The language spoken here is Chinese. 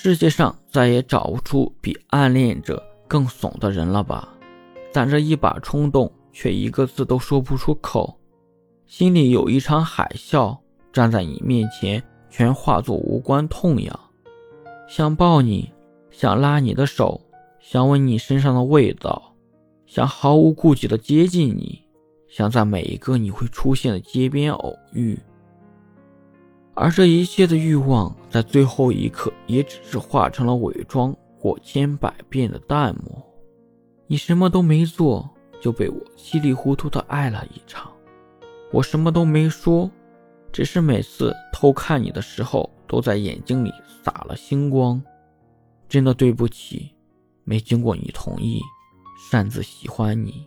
世界上再也找不出比暗恋者更怂的人了吧？攒着一把冲动，却一个字都说不出口，心里有一场海啸，站在你面前，全化作无关痛痒。想抱你，想拉你的手，想闻你身上的味道，想毫无顾忌地接近你，想在每一个你会出现的街边偶遇。而这一切的欲望，在最后一刻也只是化成了伪装过千百遍的淡漠。你什么都没做，就被我稀里糊涂的爱了一场。我什么都没说，只是每次偷看你的时候，都在眼睛里撒了星光。真的对不起，没经过你同意，擅自喜欢你。